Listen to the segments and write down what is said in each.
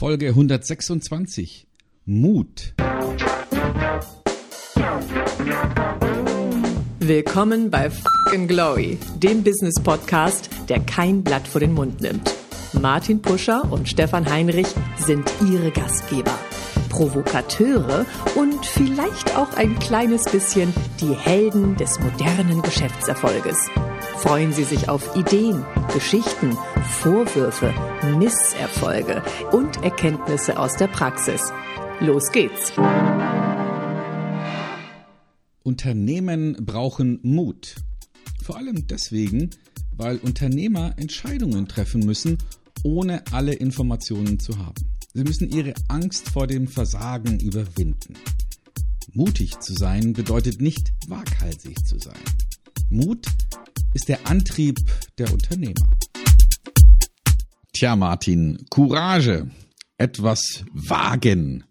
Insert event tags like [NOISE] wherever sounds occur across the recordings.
Folge 126. Mut. Willkommen bei Fucking Glory, dem Business Podcast, der kein Blatt vor den Mund nimmt. Martin Puscher und Stefan Heinrich sind ihre Gastgeber. Provokateure und vielleicht auch ein kleines bisschen die Helden des modernen Geschäftserfolges. Freuen Sie sich auf Ideen, Geschichten, Vorwürfe, Misserfolge und Erkenntnisse aus der Praxis. Los geht's! Unternehmen brauchen Mut. Vor allem deswegen, weil Unternehmer Entscheidungen treffen müssen, ohne alle Informationen zu haben. Sie müssen ihre Angst vor dem Versagen überwinden. Mutig zu sein bedeutet nicht waghalsig zu sein. Mut ist der Antrieb der Unternehmer. Tja, Martin, Courage, etwas wagen,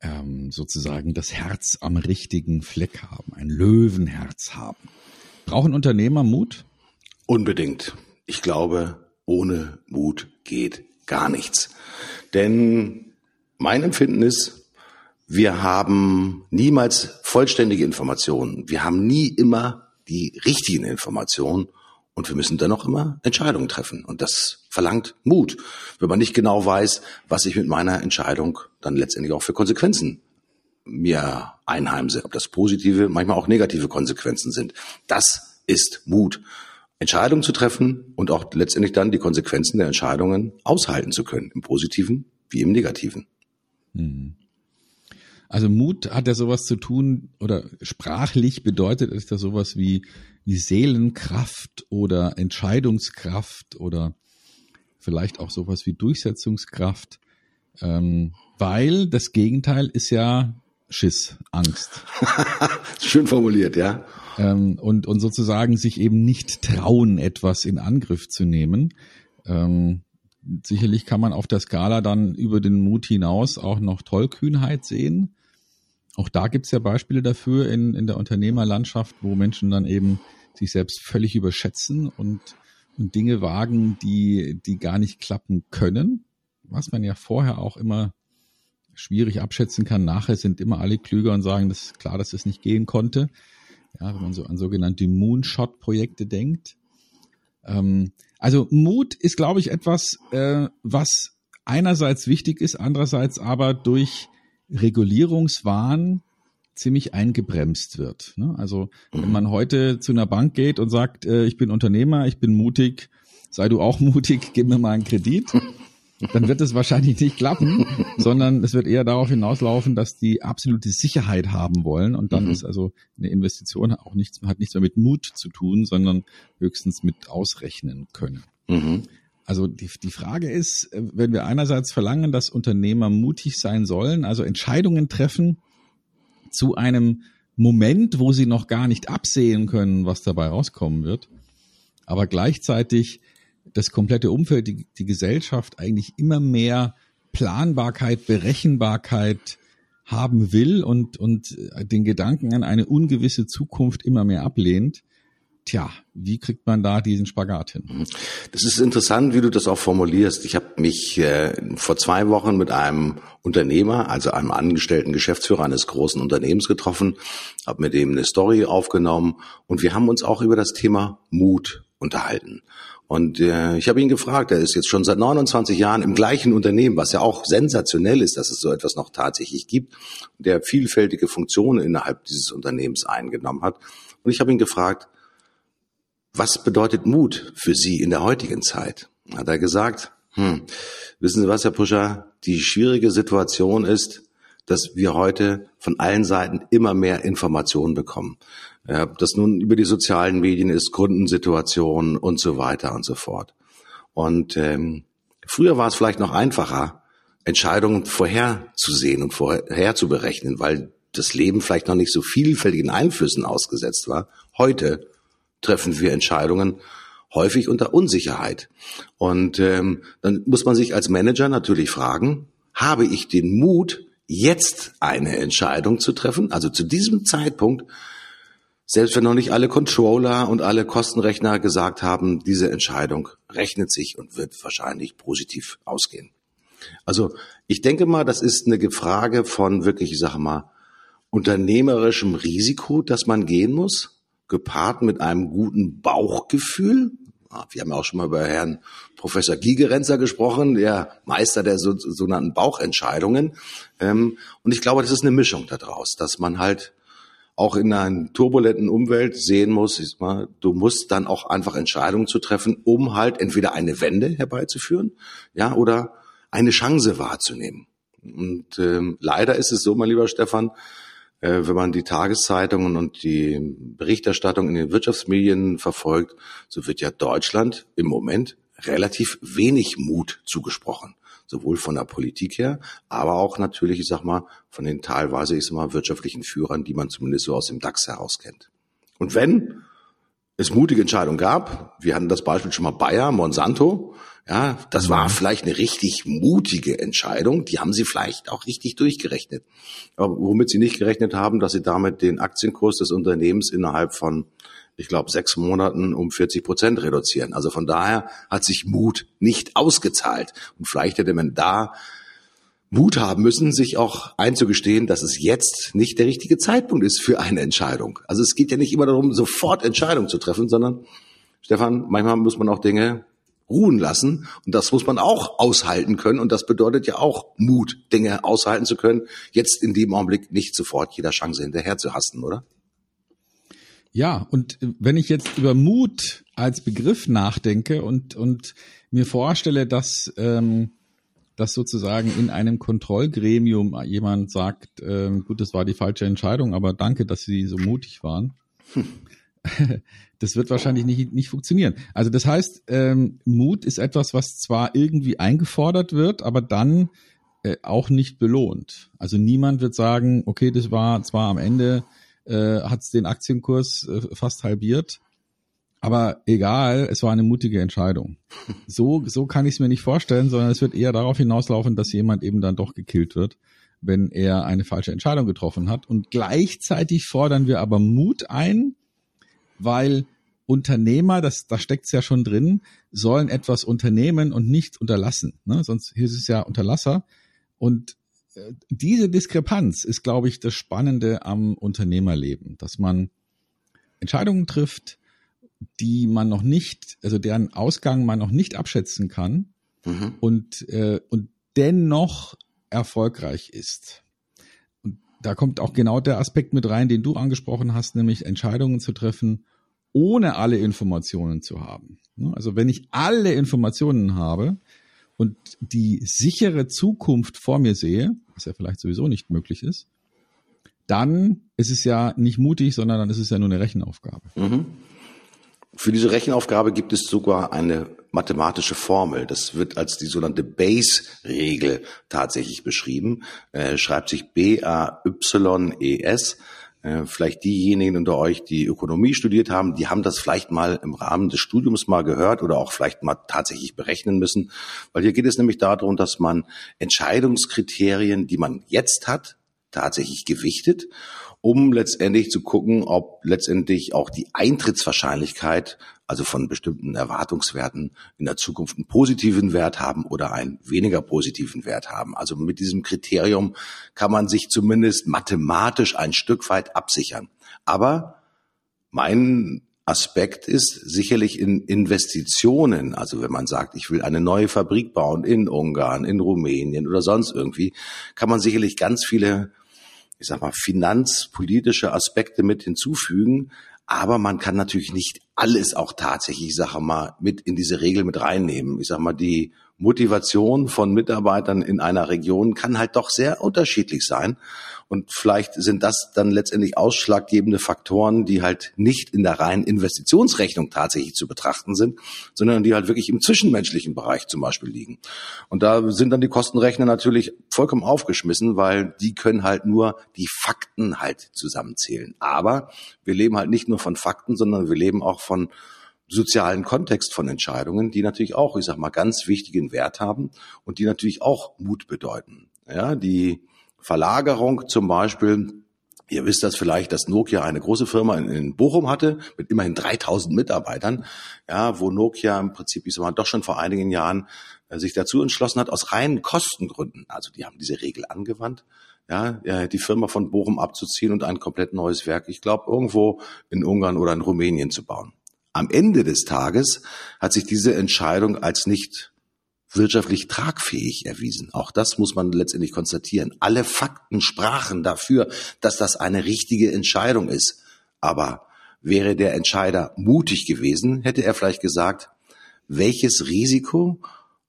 ähm, sozusagen das Herz am richtigen Fleck haben, ein Löwenherz haben. Brauchen Unternehmer Mut? Unbedingt. Ich glaube, ohne Mut geht gar nichts. Denn mein Empfinden ist, wir haben niemals vollständige Informationen. Wir haben nie immer die richtigen Informationen und wir müssen dennoch immer Entscheidungen treffen. Und das verlangt Mut, wenn man nicht genau weiß, was ich mit meiner Entscheidung dann letztendlich auch für Konsequenzen mir einheimse. Ob das positive, manchmal auch negative Konsequenzen sind. Das ist Mut. Entscheidungen zu treffen und auch letztendlich dann die Konsequenzen der Entscheidungen aushalten zu können, im Positiven wie im Negativen. Mhm. Also Mut hat ja sowas zu tun oder sprachlich bedeutet es da sowas wie, wie Seelenkraft oder Entscheidungskraft oder vielleicht auch sowas wie Durchsetzungskraft, ähm, weil das Gegenteil ist ja Schiss, Angst. [LAUGHS] Schön formuliert, ja. Ähm, und, und sozusagen sich eben nicht trauen, etwas in Angriff zu nehmen. Ähm, sicherlich kann man auf der Skala dann über den Mut hinaus auch noch Tollkühnheit sehen. Auch da gibt's ja Beispiele dafür in, in der Unternehmerlandschaft, wo Menschen dann eben sich selbst völlig überschätzen und, und Dinge wagen, die, die gar nicht klappen können, was man ja vorher auch immer schwierig abschätzen kann. Nachher sind immer alle klüger und sagen, das ist klar, dass es nicht gehen konnte. Ja, wenn man so an sogenannte Moonshot-Projekte denkt. Ähm, also Mut ist, glaube ich, etwas, äh, was einerseits wichtig ist, andererseits aber durch Regulierungswahn ziemlich eingebremst wird. Ne? Also wenn man heute zu einer Bank geht und sagt, äh, ich bin Unternehmer, ich bin mutig, sei du auch [LAUGHS] mutig, gib mir mal einen Kredit, dann wird es wahrscheinlich nicht klappen, sondern es wird eher darauf hinauslaufen, dass die absolute Sicherheit haben wollen und dann mhm. ist also eine Investition auch nichts, hat nichts mehr mit Mut zu tun, sondern höchstens mit ausrechnen können. Mhm. Also die, die Frage ist, äh, wenn wir einerseits verlangen, dass Unternehmer mutig sein sollen, also Entscheidungen treffen zu einem Moment, wo sie noch gar nicht absehen können, was dabei rauskommen wird, aber gleichzeitig das komplette Umfeld, die, die Gesellschaft eigentlich immer mehr Planbarkeit, Berechenbarkeit haben will und, und den Gedanken an eine ungewisse Zukunft immer mehr ablehnt, Tja, wie kriegt man da diesen Spagat hin? Das ist interessant, wie du das auch formulierst. Ich habe mich äh, vor zwei Wochen mit einem Unternehmer, also einem angestellten Geschäftsführer eines großen Unternehmens getroffen, habe mit dem eine Story aufgenommen und wir haben uns auch über das Thema Mut unterhalten. Und äh, ich habe ihn gefragt, er ist jetzt schon seit 29 Jahren im gleichen Unternehmen, was ja auch sensationell ist, dass es so etwas noch tatsächlich gibt, der vielfältige Funktionen innerhalb dieses Unternehmens eingenommen hat. Und ich habe ihn gefragt, was bedeutet Mut für Sie in der heutigen Zeit? Hat er gesagt, hm, wissen Sie was, Herr Puscher, die schwierige Situation ist, dass wir heute von allen Seiten immer mehr Informationen bekommen. Ja, das nun über die sozialen Medien ist, Kundensituationen und so weiter und so fort. Und ähm, früher war es vielleicht noch einfacher, Entscheidungen vorherzusehen und vorher zu berechnen, weil das Leben vielleicht noch nicht so vielfältigen Einflüssen ausgesetzt war. Heute treffen wir Entscheidungen häufig unter Unsicherheit. Und ähm, dann muss man sich als Manager natürlich fragen, habe ich den Mut, jetzt eine Entscheidung zu treffen, also zu diesem Zeitpunkt, selbst wenn noch nicht alle Controller und alle Kostenrechner gesagt haben, diese Entscheidung rechnet sich und wird wahrscheinlich positiv ausgehen. Also ich denke mal, das ist eine Frage von wirklich, ich sage mal, unternehmerischem Risiko, das man gehen muss, gepaart mit einem guten Bauchgefühl. Ah, wir haben ja auch schon mal über Herrn Professor Gigerenzer gesprochen, der Meister der so, sogenannten Bauchentscheidungen. Ähm, und ich glaube, das ist eine Mischung daraus, dass man halt auch in einer turbulenten Umwelt sehen muss, du musst dann auch einfach Entscheidungen zu treffen, um halt entweder eine Wende herbeizuführen, ja, oder eine Chance wahrzunehmen. Und ähm, leider ist es so, mein lieber Stefan, wenn man die Tageszeitungen und die Berichterstattung in den Wirtschaftsmedien verfolgt, so wird ja Deutschland im Moment relativ wenig Mut zugesprochen. Sowohl von der Politik her, aber auch natürlich, ich sag mal, von den teilweise, ich sag mal, wirtschaftlichen Führern, die man zumindest so aus dem DAX heraus kennt. Und wenn es mutige Entscheidungen gab, wir hatten das Beispiel schon mal Bayer, Monsanto, ja, das war vielleicht eine richtig mutige Entscheidung. Die haben sie vielleicht auch richtig durchgerechnet. Aber womit sie nicht gerechnet haben, dass sie damit den Aktienkurs des Unternehmens innerhalb von, ich glaube, sechs Monaten um 40 Prozent reduzieren. Also von daher hat sich Mut nicht ausgezahlt. Und vielleicht hätte man da Mut haben müssen, sich auch einzugestehen, dass es jetzt nicht der richtige Zeitpunkt ist für eine Entscheidung. Also es geht ja nicht immer darum, sofort Entscheidungen zu treffen, sondern Stefan, manchmal muss man auch Dinge ruhen lassen. Und das muss man auch aushalten können. Und das bedeutet ja auch Mut, Dinge aushalten zu können, jetzt in dem Augenblick nicht sofort jeder Chance hinterher zu hassen, oder? Ja, und wenn ich jetzt über Mut als Begriff nachdenke und, und mir vorstelle, dass, ähm, dass sozusagen in einem Kontrollgremium jemand sagt, ähm, gut, das war die falsche Entscheidung, aber danke, dass Sie so mutig waren. [LAUGHS] Das wird wahrscheinlich nicht, nicht funktionieren. Also das heißt, ähm, Mut ist etwas, was zwar irgendwie eingefordert wird, aber dann äh, auch nicht belohnt. Also niemand wird sagen, okay, das war zwar am Ende, äh, hat den Aktienkurs äh, fast halbiert, aber egal, es war eine mutige Entscheidung. So, so kann ich es mir nicht vorstellen, sondern es wird eher darauf hinauslaufen, dass jemand eben dann doch gekillt wird, wenn er eine falsche Entscheidung getroffen hat. Und gleichzeitig fordern wir aber Mut ein, weil Unternehmer, das, da steckt es ja schon drin, sollen etwas unternehmen und nicht unterlassen. Ne? Sonst hieß es ja Unterlasser. Und äh, diese Diskrepanz ist, glaube ich, das Spannende am Unternehmerleben, dass man Entscheidungen trifft, die man noch nicht, also deren Ausgang man noch nicht abschätzen kann mhm. und, äh, und dennoch erfolgreich ist. Und da kommt auch genau der Aspekt mit rein, den du angesprochen hast, nämlich Entscheidungen zu treffen, ohne alle Informationen zu haben. Ne? Also wenn ich alle Informationen habe und die sichere Zukunft vor mir sehe, was ja vielleicht sowieso nicht möglich ist, dann ist es ja nicht mutig, sondern dann ist es ja nur eine Rechenaufgabe. Mhm. Für diese Rechenaufgabe gibt es sogar eine mathematische Formel. Das wird als die sogenannte Bayes-Regel tatsächlich beschrieben. Äh, schreibt sich B-A-Y-E-S. Äh, vielleicht diejenigen unter euch, die Ökonomie studiert haben, die haben das vielleicht mal im Rahmen des Studiums mal gehört oder auch vielleicht mal tatsächlich berechnen müssen. Weil hier geht es nämlich darum, dass man Entscheidungskriterien, die man jetzt hat, tatsächlich gewichtet um letztendlich zu gucken, ob letztendlich auch die Eintrittswahrscheinlichkeit, also von bestimmten Erwartungswerten in der Zukunft einen positiven Wert haben oder einen weniger positiven Wert haben. Also mit diesem Kriterium kann man sich zumindest mathematisch ein Stück weit absichern. Aber mein Aspekt ist sicherlich in Investitionen. Also wenn man sagt, ich will eine neue Fabrik bauen in Ungarn, in Rumänien oder sonst irgendwie, kann man sicherlich ganz viele ich sag mal, finanzpolitische Aspekte mit hinzufügen. Aber man kann natürlich nicht alles auch tatsächlich, ich sage mal, mit in diese Regel mit reinnehmen. Ich sag mal, die Motivation von Mitarbeitern in einer Region kann halt doch sehr unterschiedlich sein. Und vielleicht sind das dann letztendlich ausschlaggebende Faktoren, die halt nicht in der reinen Investitionsrechnung tatsächlich zu betrachten sind, sondern die halt wirklich im zwischenmenschlichen Bereich zum Beispiel liegen. Und da sind dann die Kostenrechner natürlich vollkommen aufgeschmissen, weil die können halt nur die Fakten halt zusammenzählen. Aber wir leben halt nicht nur von Fakten, sondern wir leben auch von sozialen Kontext von Entscheidungen, die natürlich auch, ich sag mal, ganz wichtigen Wert haben und die natürlich auch Mut bedeuten. Ja, die Verlagerung zum Beispiel Ihr wisst das vielleicht, dass Nokia eine große Firma in, Bochum hatte mit immerhin 3000 Mitarbeitern, ja, wo Nokia im Prinzip, ich sag mal, doch schon vor einigen Jahren äh, sich dazu entschlossen hat, aus reinen Kostengründen, also die haben diese Regel angewandt, ja, äh, die Firma von Bochum abzuziehen und ein komplett neues Werk, ich glaube, irgendwo in Ungarn oder in Rumänien zu bauen. Am Ende des Tages hat sich diese Entscheidung als nicht wirtschaftlich tragfähig erwiesen. Auch das muss man letztendlich konstatieren. Alle Fakten sprachen dafür, dass das eine richtige Entscheidung ist. Aber wäre der Entscheider mutig gewesen, hätte er vielleicht gesagt, welches Risiko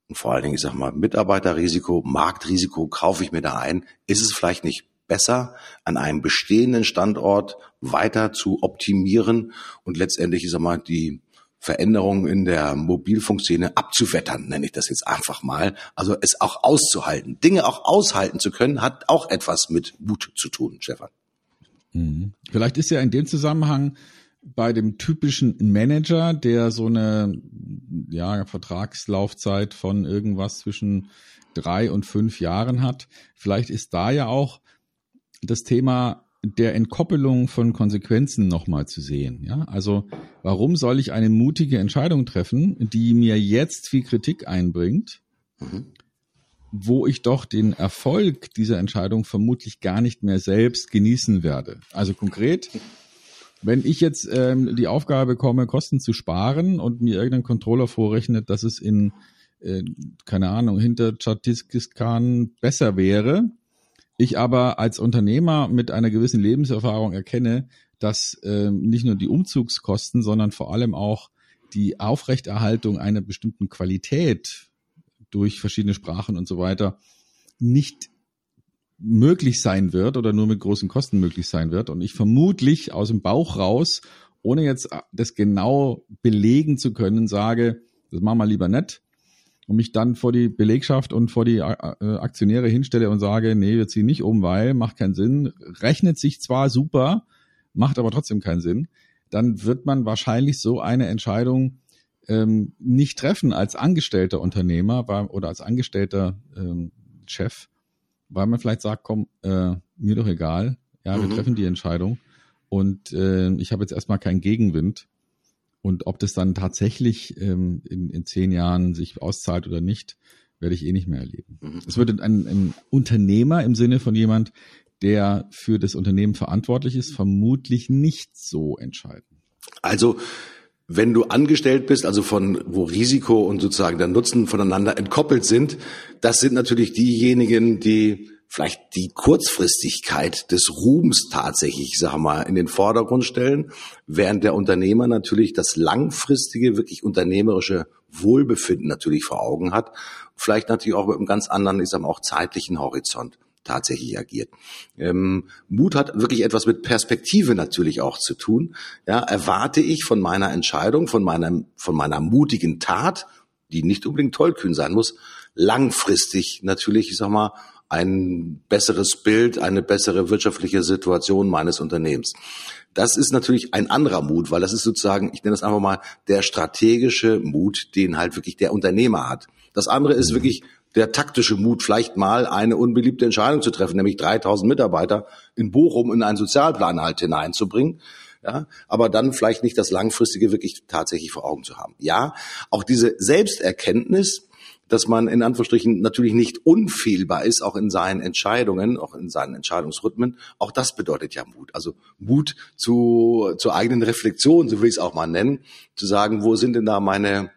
und vor allen Dingen, ich sag mal, Mitarbeiterrisiko, Marktrisiko kaufe ich mir da ein? Ist es vielleicht nicht besser, an einem bestehenden Standort weiter zu optimieren und letztendlich, ich sag mal, die Veränderungen in der Mobilfunkszene abzuwettern, nenne ich das jetzt einfach mal. Also es auch auszuhalten. Dinge auch aushalten zu können, hat auch etwas mit Mut zu tun, Stefan. Mhm. Vielleicht ist ja in dem Zusammenhang bei dem typischen Manager, der so eine ja, Vertragslaufzeit von irgendwas zwischen drei und fünf Jahren hat, vielleicht ist da ja auch das Thema der Entkoppelung von Konsequenzen nochmal zu sehen. Ja, also warum soll ich eine mutige Entscheidung treffen, die mir jetzt viel Kritik einbringt, mhm. wo ich doch den Erfolg dieser Entscheidung vermutlich gar nicht mehr selbst genießen werde. Also konkret, wenn ich jetzt ähm, die Aufgabe bekomme, Kosten zu sparen und mir irgendein Controller vorrechnet, dass es in äh, keine Ahnung hinter Tschadistan besser wäre, ich aber als Unternehmer mit einer gewissen Lebenserfahrung erkenne, dass äh, nicht nur die Umzugskosten, sondern vor allem auch die Aufrechterhaltung einer bestimmten Qualität durch verschiedene Sprachen und so weiter nicht möglich sein wird oder nur mit großen Kosten möglich sein wird. Und ich vermutlich aus dem Bauch raus, ohne jetzt das genau belegen zu können, sage, das machen wir lieber nicht, und mich dann vor die Belegschaft und vor die äh, Aktionäre hinstelle und sage, nee, wir ziehen nicht um, weil macht keinen Sinn, rechnet sich zwar super, macht aber trotzdem keinen Sinn, dann wird man wahrscheinlich so eine Entscheidung ähm, nicht treffen als angestellter Unternehmer oder als angestellter ähm, Chef, weil man vielleicht sagt, komm, äh, mir doch egal, ja, wir mhm. treffen die Entscheidung. Und äh, ich habe jetzt erstmal keinen Gegenwind und ob das dann tatsächlich ähm, in, in zehn Jahren sich auszahlt oder nicht, werde ich eh nicht mehr erleben. Mhm. Es wird ein, ein Unternehmer im Sinne von jemand, der für das Unternehmen verantwortlich ist, vermutlich nicht so entscheiden. Also wenn du angestellt bist, also von wo Risiko und sozusagen der Nutzen voneinander entkoppelt sind, das sind natürlich diejenigen, die vielleicht die Kurzfristigkeit des Ruhms tatsächlich, ich sage mal, in den Vordergrund stellen, während der Unternehmer natürlich das langfristige, wirklich unternehmerische Wohlbefinden natürlich vor Augen hat, vielleicht natürlich auch mit einem ganz anderen, ich sage mal, auch zeitlichen Horizont tatsächlich agiert. Ähm, Mut hat wirklich etwas mit Perspektive natürlich auch zu tun. Ja, erwarte ich von meiner Entscheidung, von meinem, von meiner mutigen Tat, die nicht unbedingt tollkühn sein muss, langfristig natürlich, ich sag mal, ein besseres Bild, eine bessere wirtschaftliche Situation meines Unternehmens. Das ist natürlich ein anderer Mut, weil das ist sozusagen, ich nenne das einfach mal, der strategische Mut, den halt wirklich der Unternehmer hat. Das andere ist wirklich der taktische Mut, vielleicht mal eine unbeliebte Entscheidung zu treffen, nämlich 3000 Mitarbeiter in Bochum in einen Sozialplan halt hineinzubringen. Ja, aber dann vielleicht nicht das Langfristige wirklich tatsächlich vor Augen zu haben. Ja, auch diese Selbsterkenntnis, dass man in Anführungsstrichen natürlich nicht unfehlbar ist, auch in seinen Entscheidungen, auch in seinen Entscheidungsrhythmen. Auch das bedeutet ja Mut. Also Mut zu, zur eigenen Reflexion, so will ich es auch mal nennen, zu sagen, wo sind denn da meine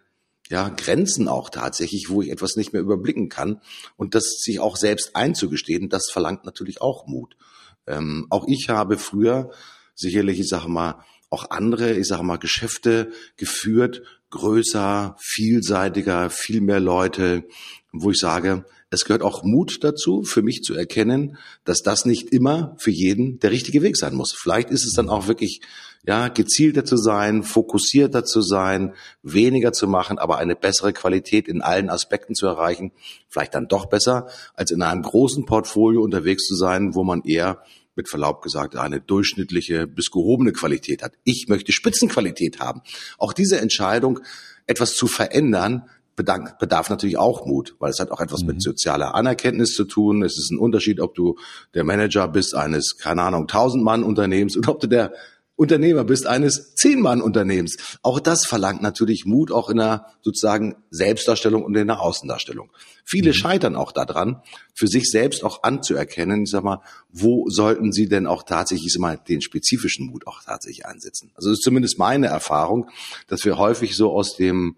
ja, Grenzen auch tatsächlich, wo ich etwas nicht mehr überblicken kann und das sich auch selbst einzugestehen, das verlangt natürlich auch Mut. Ähm, auch ich habe früher sicherlich, ich sage mal, auch andere, ich sage mal, Geschäfte geführt, größer, vielseitiger, viel mehr Leute, wo ich sage, es gehört auch Mut dazu, für mich zu erkennen, dass das nicht immer für jeden der richtige Weg sein muss. Vielleicht ist es dann auch wirklich, ja, gezielter zu sein, fokussierter zu sein, weniger zu machen, aber eine bessere Qualität in allen Aspekten zu erreichen. Vielleicht dann doch besser, als in einem großen Portfolio unterwegs zu sein, wo man eher mit Verlaub gesagt eine durchschnittliche bis gehobene Qualität hat. Ich möchte Spitzenqualität haben. Auch diese Entscheidung, etwas zu verändern, bedarf, bedarf natürlich auch Mut, weil es hat auch etwas mhm. mit sozialer Anerkenntnis zu tun. Es ist ein Unterschied, ob du der Manager bist eines, keine Ahnung, tausend Mann Unternehmens [LAUGHS] oder ob du der Unternehmer bist eines Zehn-Mann-Unternehmens. Auch das verlangt natürlich Mut, auch in der sozusagen Selbstdarstellung und in der Außendarstellung. Viele mhm. scheitern auch daran, für sich selbst auch anzuerkennen, ich sag mal, wo sollten sie denn auch tatsächlich, ich sag mal, den spezifischen Mut auch tatsächlich einsetzen. Also das ist zumindest meine Erfahrung, dass wir häufig so aus dem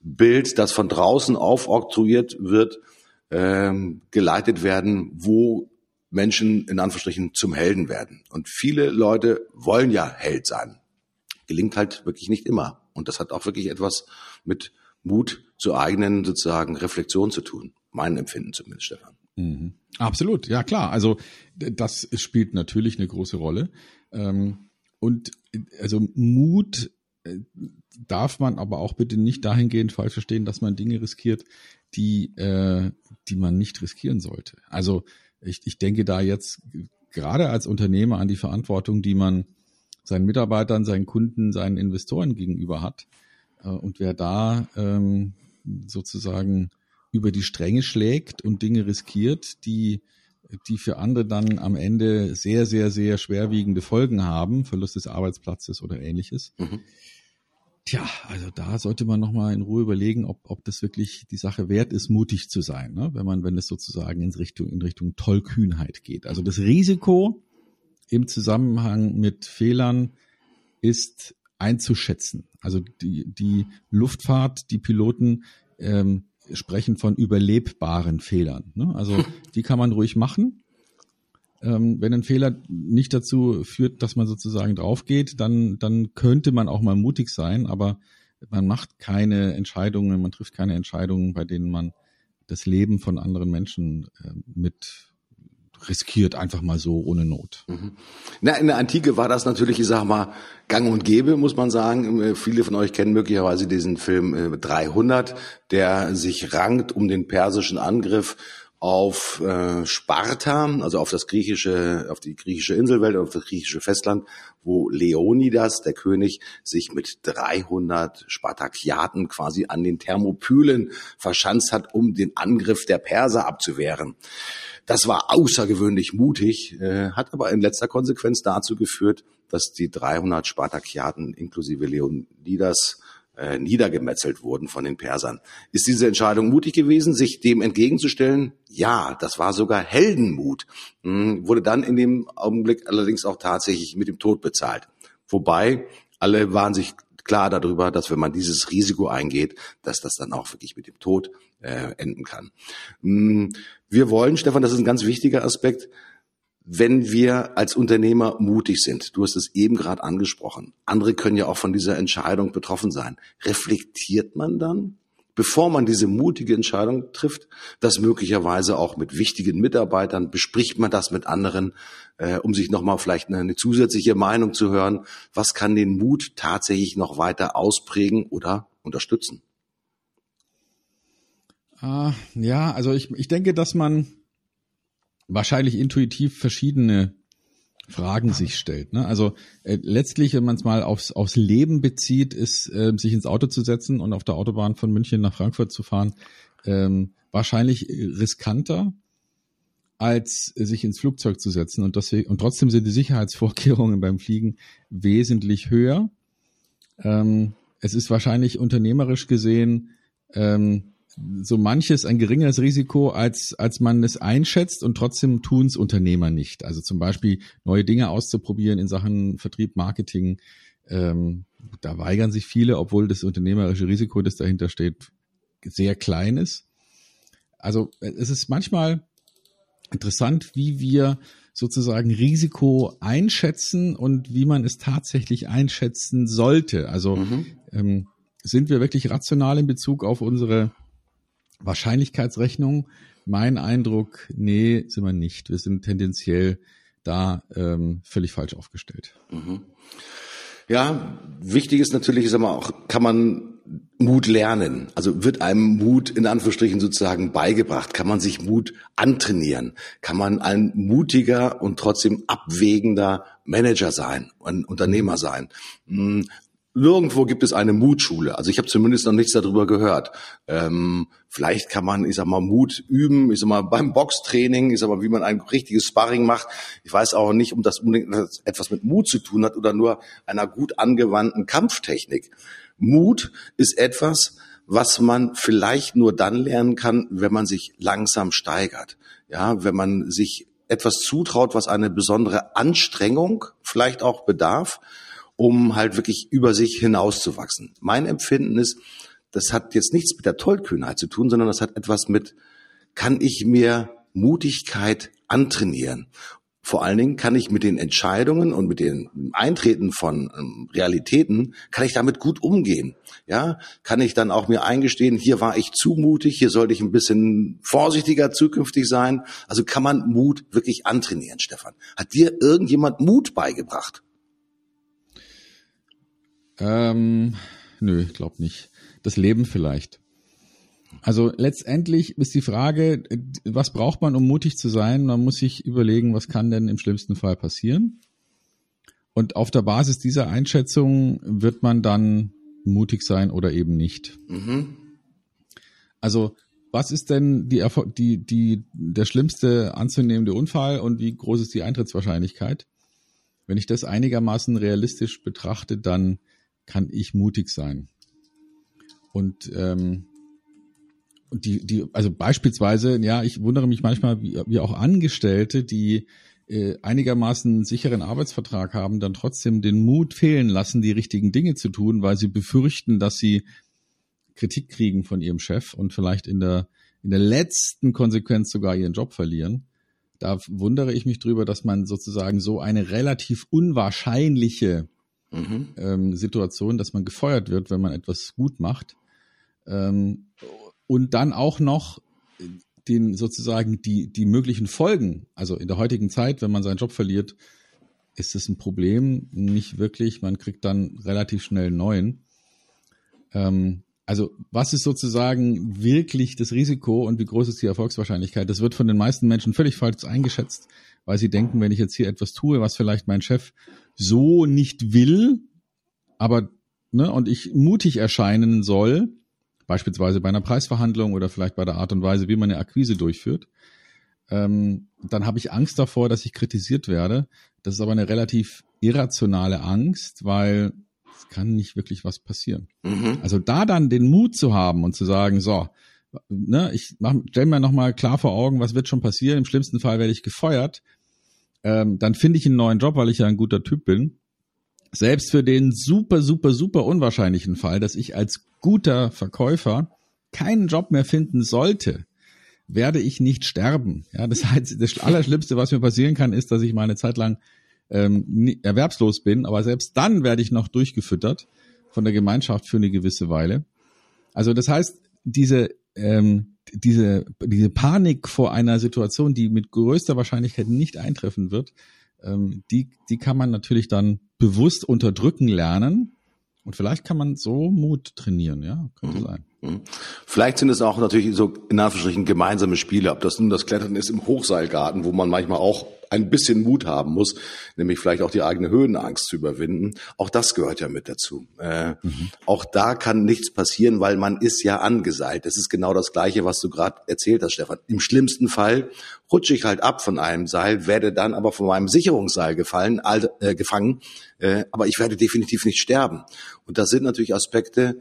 Bild, das von draußen aufoktroyiert wird, ähm, geleitet werden, wo Menschen in Anführungsstrichen zum Helden werden. Und viele Leute wollen ja Held sein. Gelingt halt wirklich nicht immer. Und das hat auch wirklich etwas mit Mut zur eigenen sozusagen Reflexion zu tun. Mein Empfinden zumindest, Stefan. Mhm. Absolut, ja klar. Also das spielt natürlich eine große Rolle. Ähm, und also Mut äh, darf man aber auch bitte nicht dahingehend falsch verstehen, dass man Dinge riskiert, die, äh, die man nicht riskieren sollte. Also ich, ich denke da jetzt gerade als Unternehmer an die Verantwortung, die man seinen Mitarbeitern, seinen Kunden, seinen Investoren gegenüber hat. Äh, und wer da ähm, sozusagen über die Stränge schlägt und Dinge riskiert, die, die für andere dann am Ende sehr, sehr, sehr schwerwiegende Folgen haben, Verlust des Arbeitsplatzes oder ähnliches, mhm. Tja, also da sollte man nochmal in Ruhe überlegen, ob, ob das wirklich die Sache wert ist, mutig zu sein, ne? wenn man, wenn es sozusagen in Richtung, in Richtung Tollkühnheit geht. Also das Risiko im Zusammenhang mit Fehlern ist einzuschätzen. Also die, die Luftfahrt, die Piloten ähm, sprechen von überlebbaren Fehlern. Ne? Also [LAUGHS] die kann man ruhig machen ähm, wenn ein Fehler nicht dazu führt, dass man sozusagen draufgeht, dann, dann könnte man auch mal mutig sein, aber man macht keine Entscheidungen, man trifft keine Entscheidungen, bei denen man das Leben von anderen Menschen äh, mit riskiert, einfach mal so ohne Not. Mhm. Na, in der Antike war das natürlich, ich sag mal, gang und gäbe, muss man sagen. Äh, viele von euch kennen möglicherweise diesen Film 300, äh, der sich rankt um den persischen Angriff auf äh, Sparta, also auf das griechische, auf die griechische Inselwelt, auf das griechische Festland, wo Leonidas, der König, sich mit 300 Spartakiaten quasi an den Thermopylen verschanzt hat, um den Angriff der Perser abzuwehren. Das war außergewöhnlich mutig, äh, hat aber in letzter Konsequenz dazu geführt, dass die 300 Spartakiaten inklusive Leonidas äh, niedergemetzelt wurden von den Persern. Ist diese Entscheidung mutig gewesen, sich dem entgegenzustellen? Ja, das war sogar Heldenmut. Hm, wurde dann in dem Augenblick allerdings auch tatsächlich mit dem Tod bezahlt. Wobei alle waren sich klar darüber, dass wenn man dieses Risiko eingeht, dass das dann auch wirklich mit dem Tod äh, enden kann. Hm, wir wollen, Stefan, das ist ein ganz wichtiger Aspekt, wenn wir als Unternehmer mutig sind, du hast es eben gerade angesprochen, andere können ja auch von dieser Entscheidung betroffen sein, reflektiert man dann, bevor man diese mutige Entscheidung trifft, das möglicherweise auch mit wichtigen Mitarbeitern, bespricht man das mit anderen, äh, um sich nochmal vielleicht eine, eine zusätzliche Meinung zu hören, was kann den Mut tatsächlich noch weiter ausprägen oder unterstützen? Uh, ja, also ich, ich denke, dass man wahrscheinlich intuitiv verschiedene Fragen sich stellt. Ne? Also äh, letztlich, wenn man es mal aufs, aufs Leben bezieht, ist äh, sich ins Auto zu setzen und auf der Autobahn von München nach Frankfurt zu fahren, ähm, wahrscheinlich riskanter als sich ins Flugzeug zu setzen und deswegen und trotzdem sind die Sicherheitsvorkehrungen beim Fliegen wesentlich höher. Ähm, es ist wahrscheinlich unternehmerisch gesehen ähm, so manches ein geringeres Risiko, als, als man es einschätzt und trotzdem tun es Unternehmer nicht. Also zum Beispiel neue Dinge auszuprobieren in Sachen Vertrieb, Marketing. Ähm, da weigern sich viele, obwohl das unternehmerische Risiko, das dahinter steht, sehr klein ist. Also es ist manchmal interessant, wie wir sozusagen Risiko einschätzen und wie man es tatsächlich einschätzen sollte. Also mhm. ähm, sind wir wirklich rational in Bezug auf unsere Wahrscheinlichkeitsrechnung, mein Eindruck, nee, sind wir nicht. Wir sind tendenziell da ähm, völlig falsch aufgestellt. Mhm. Ja, wichtig ist natürlich, ist aber auch, kann man Mut lernen? Also wird einem Mut in Anführungsstrichen sozusagen beigebracht? Kann man sich Mut antrainieren? Kann man ein mutiger und trotzdem abwägender Manager sein, ein Unternehmer sein? Nirgendwo gibt es eine Mutschule. Also ich habe zumindest noch nichts darüber gehört. Ähm, vielleicht kann man, ich sag mal, Mut üben. Ich sag mal, beim Boxtraining, ich sag mal, wie man ein richtiges Sparring macht. Ich weiß auch nicht, ob das unbedingt etwas mit Mut zu tun hat oder nur einer gut angewandten Kampftechnik. Mut ist etwas, was man vielleicht nur dann lernen kann, wenn man sich langsam steigert. Ja, wenn man sich etwas zutraut, was eine besondere Anstrengung vielleicht auch bedarf um halt wirklich über sich hinauszuwachsen. Mein Empfinden ist, das hat jetzt nichts mit der Tollkühnheit zu tun, sondern das hat etwas mit, kann ich mir Mutigkeit antrainieren? Vor allen Dingen kann ich mit den Entscheidungen und mit den Eintreten von ähm, Realitäten, kann ich damit gut umgehen. Ja, kann ich dann auch mir eingestehen, hier war ich zu mutig, hier sollte ich ein bisschen vorsichtiger zukünftig sein. Also kann man Mut wirklich antrainieren, Stefan. Hat dir irgendjemand Mut beigebracht? Ähm, nö, ich glaube nicht. Das Leben vielleicht. Also letztendlich ist die Frage, was braucht man, um mutig zu sein? Man muss sich überlegen, was kann denn im schlimmsten Fall passieren? Und auf der Basis dieser Einschätzung wird man dann mutig sein oder eben nicht. Mhm. Also was ist denn die, die, die, der schlimmste anzunehmende Unfall und wie groß ist die Eintrittswahrscheinlichkeit? Wenn ich das einigermaßen realistisch betrachte, dann kann ich mutig sein. Und ähm, und die, die, also beispielsweise, ja, ich wundere mich manchmal, wie, wie auch Angestellte, die äh, einigermaßen sicheren Arbeitsvertrag haben, dann trotzdem den Mut fehlen lassen, die richtigen Dinge zu tun, weil sie befürchten, dass sie Kritik kriegen von ihrem Chef und vielleicht in der, in der letzten Konsequenz sogar ihren Job verlieren. Da wundere ich mich drüber, dass man sozusagen so eine relativ unwahrscheinliche mhm. ähm, Situation, dass man gefeuert wird, wenn man etwas gut macht. Ähm, und dann auch noch den sozusagen die, die möglichen Folgen. Also in der heutigen Zeit, wenn man seinen Job verliert, ist es ein Problem. Nicht wirklich. Man kriegt dann relativ schnell einen neuen. Ähm, also was ist sozusagen wirklich das Risiko und wie groß ist die Erfolgswahrscheinlichkeit? Das wird von den meisten Menschen völlig falsch eingeschätzt, weil sie denken, wenn ich jetzt hier etwas tue, was vielleicht mein Chef so nicht will, aber ne, und ich mutig erscheinen soll, beispielsweise bei einer Preisverhandlung oder vielleicht bei der Art und Weise, wie man eine Akquise durchführt, ähm, dann habe ich Angst davor, dass ich kritisiert werde. Das ist aber eine relativ irrationale Angst, weil es kann nicht wirklich was passieren. Mhm. Also da dann den Mut zu haben und zu sagen, so, ne, ich stelle mir nochmal klar vor Augen, was wird schon passieren. Im schlimmsten Fall werde ich gefeuert ähm, dann finde ich einen neuen Job, weil ich ja ein guter Typ bin. Selbst für den super, super, super unwahrscheinlichen Fall, dass ich als guter Verkäufer keinen Job mehr finden sollte, werde ich nicht sterben. Ja, das heißt, das Allerschlimmste, was mir passieren kann, ist, dass ich mal eine Zeit lang ähm, erwerbslos bin, aber selbst dann werde ich noch durchgefüttert von der Gemeinschaft für eine gewisse Weile. Also das heißt, diese ähm, diese, diese Panik vor einer Situation, die mit größter Wahrscheinlichkeit nicht eintreffen wird, ähm, die, die kann man natürlich dann bewusst unterdrücken lernen. Und vielleicht kann man so Mut trainieren, ja, könnte mhm. sein. Mhm. Vielleicht sind es auch natürlich so in Anführungsstrichen gemeinsame Spiele, ob das nun das Klettern ist im Hochseilgarten, wo man manchmal auch ein bisschen Mut haben muss, nämlich vielleicht auch die eigene Höhenangst zu überwinden. Auch das gehört ja mit dazu. Äh, mhm. Auch da kann nichts passieren, weil man ist ja angeseilt. Das ist genau das Gleiche, was du gerade erzählt hast, Stefan. Im schlimmsten Fall rutsche ich halt ab von einem Seil, werde dann aber von meinem Sicherungsseil gefallen, äh, gefangen, äh, aber ich werde definitiv nicht sterben. Und das sind natürlich Aspekte,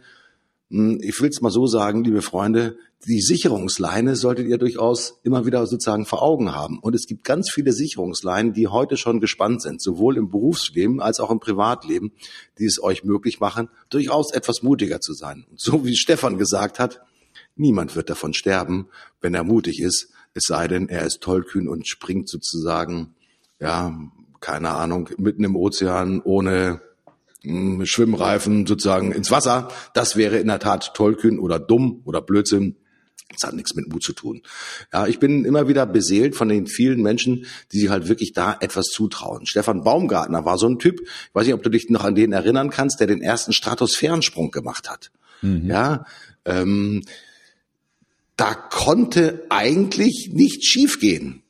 ich will es mal so sagen, liebe Freunde, die Sicherungsleine solltet ihr durchaus immer wieder sozusagen vor Augen haben. Und es gibt ganz viele Sicherungsleinen, die heute schon gespannt sind, sowohl im Berufsleben als auch im Privatleben, die es euch möglich machen, durchaus etwas mutiger zu sein. Und so wie Stefan gesagt hat, niemand wird davon sterben, wenn er mutig ist, es sei denn, er ist tollkühn und springt sozusagen, ja, keine Ahnung, mitten im Ozean ohne Schwimmreifen sozusagen ins Wasser. Das wäre in der Tat tollkühn oder dumm oder Blödsinn. Das hat nichts mit Mut zu tun. Ja, ich bin immer wieder beseelt von den vielen Menschen, die sich halt wirklich da etwas zutrauen. Stefan Baumgartner war so ein Typ, ich weiß nicht, ob du dich noch an den erinnern kannst, der den ersten Stratosphärensprung gemacht hat. Mhm. Ja, ähm, da konnte eigentlich nicht schiefgehen.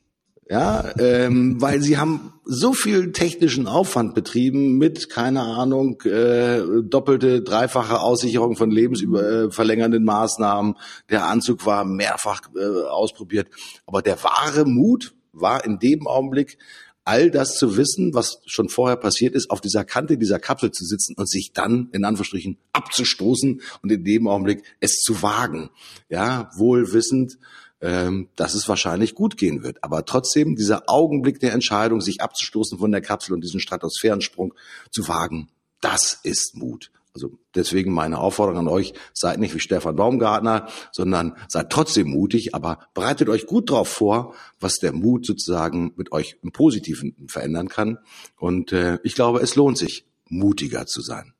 Ja, ähm, weil sie haben so viel technischen Aufwand betrieben mit, keine Ahnung, äh, doppelte, dreifache Aussicherung von lebensverlängernden äh, Maßnahmen. Der Anzug war mehrfach äh, ausprobiert. Aber der wahre Mut war in dem Augenblick, all das zu wissen, was schon vorher passiert ist, auf dieser Kante dieser Kapsel zu sitzen und sich dann in Anführungsstrichen abzustoßen und in dem Augenblick es zu wagen. Ja, wohl wissend, ähm, dass es wahrscheinlich gut gehen wird. Aber trotzdem dieser Augenblick der Entscheidung, sich abzustoßen von der Kapsel und diesen Stratosphärensprung zu wagen, das ist Mut. Also deswegen meine Aufforderung an euch, seid nicht wie Stefan Baumgartner, sondern seid trotzdem mutig, aber bereitet euch gut darauf vor, was der Mut sozusagen mit euch im Positiven verändern kann. Und äh, ich glaube, es lohnt sich, mutiger zu sein.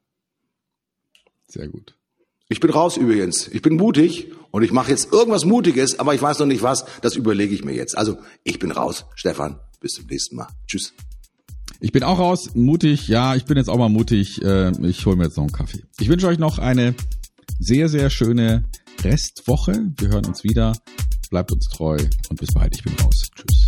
Sehr gut. Ich bin raus übrigens. Ich bin mutig und ich mache jetzt irgendwas Mutiges, aber ich weiß noch nicht was. Das überlege ich mir jetzt. Also ich bin raus. Stefan, bis zum nächsten Mal. Tschüss. Ich bin auch raus, mutig. Ja, ich bin jetzt auch mal mutig. Äh, ich hole mir jetzt noch einen Kaffee. Ich wünsche euch noch eine sehr, sehr schöne Restwoche. Wir hören uns wieder. Bleibt uns treu und bis bald. Ich bin raus. Tschüss.